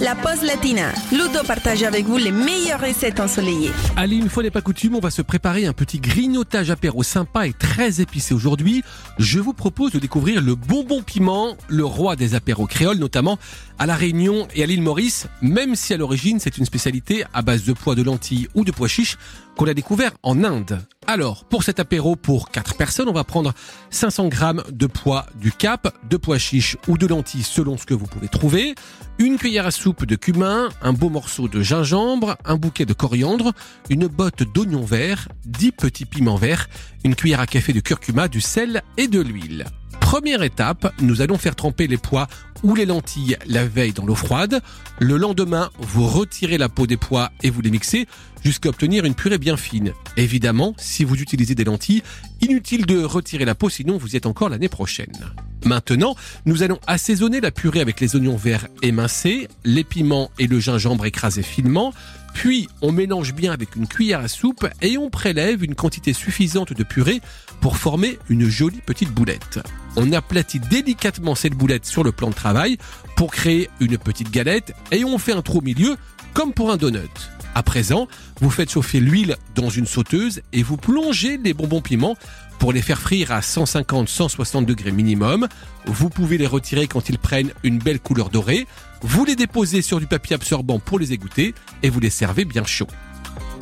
la pause latina. Ludo partage avec vous les meilleures recettes ensoleillées. Allez, une fois n'est pas coutume, on va se préparer un petit grignotage apéro sympa et très épicé aujourd'hui. Je vous propose de découvrir le bonbon piment, le roi des apéros créoles, notamment à La Réunion et à l'île Maurice, même si à l'origine c'est une spécialité à base de pois de lentilles ou de pois chiches qu'on a découvert en Inde. Alors, pour cet apéro pour 4 personnes, on va prendre 500 grammes de pois du Cap, de pois chiches ou de lentilles selon ce que vous pouvez trouver, une cuillère à soupe de cumin, un beau morceau de gingembre, un bouquet de coriandre, une botte d'oignons verts, 10 petits piments verts, une cuillère à café de curcuma, du sel et de l'huile. Première étape, nous allons faire tremper les pois ou les lentilles la veille dans l'eau froide. Le lendemain, vous retirez la peau des pois et vous les mixez jusqu'à obtenir une purée bien fine. Évidemment, si vous utilisez des lentilles, inutile de retirer la peau sinon vous êtes encore l'année prochaine. Maintenant, nous allons assaisonner la purée avec les oignons verts émincés, les piments et le gingembre écrasé finement, puis on mélange bien avec une cuillère à soupe et on prélève une quantité suffisante de purée pour former une jolie petite boulette. On aplatit délicatement cette boulette sur le plan de travail pour créer une petite galette et on fait un trou au milieu comme pour un donut. À présent, vous faites chauffer l'huile dans une sauteuse et vous plongez les bonbons piments pour les faire frire à 150-160 degrés minimum. Vous pouvez les retirer quand ils prennent une belle couleur dorée. Vous les déposez sur du papier absorbant pour les égoutter et vous les servez bien chaud.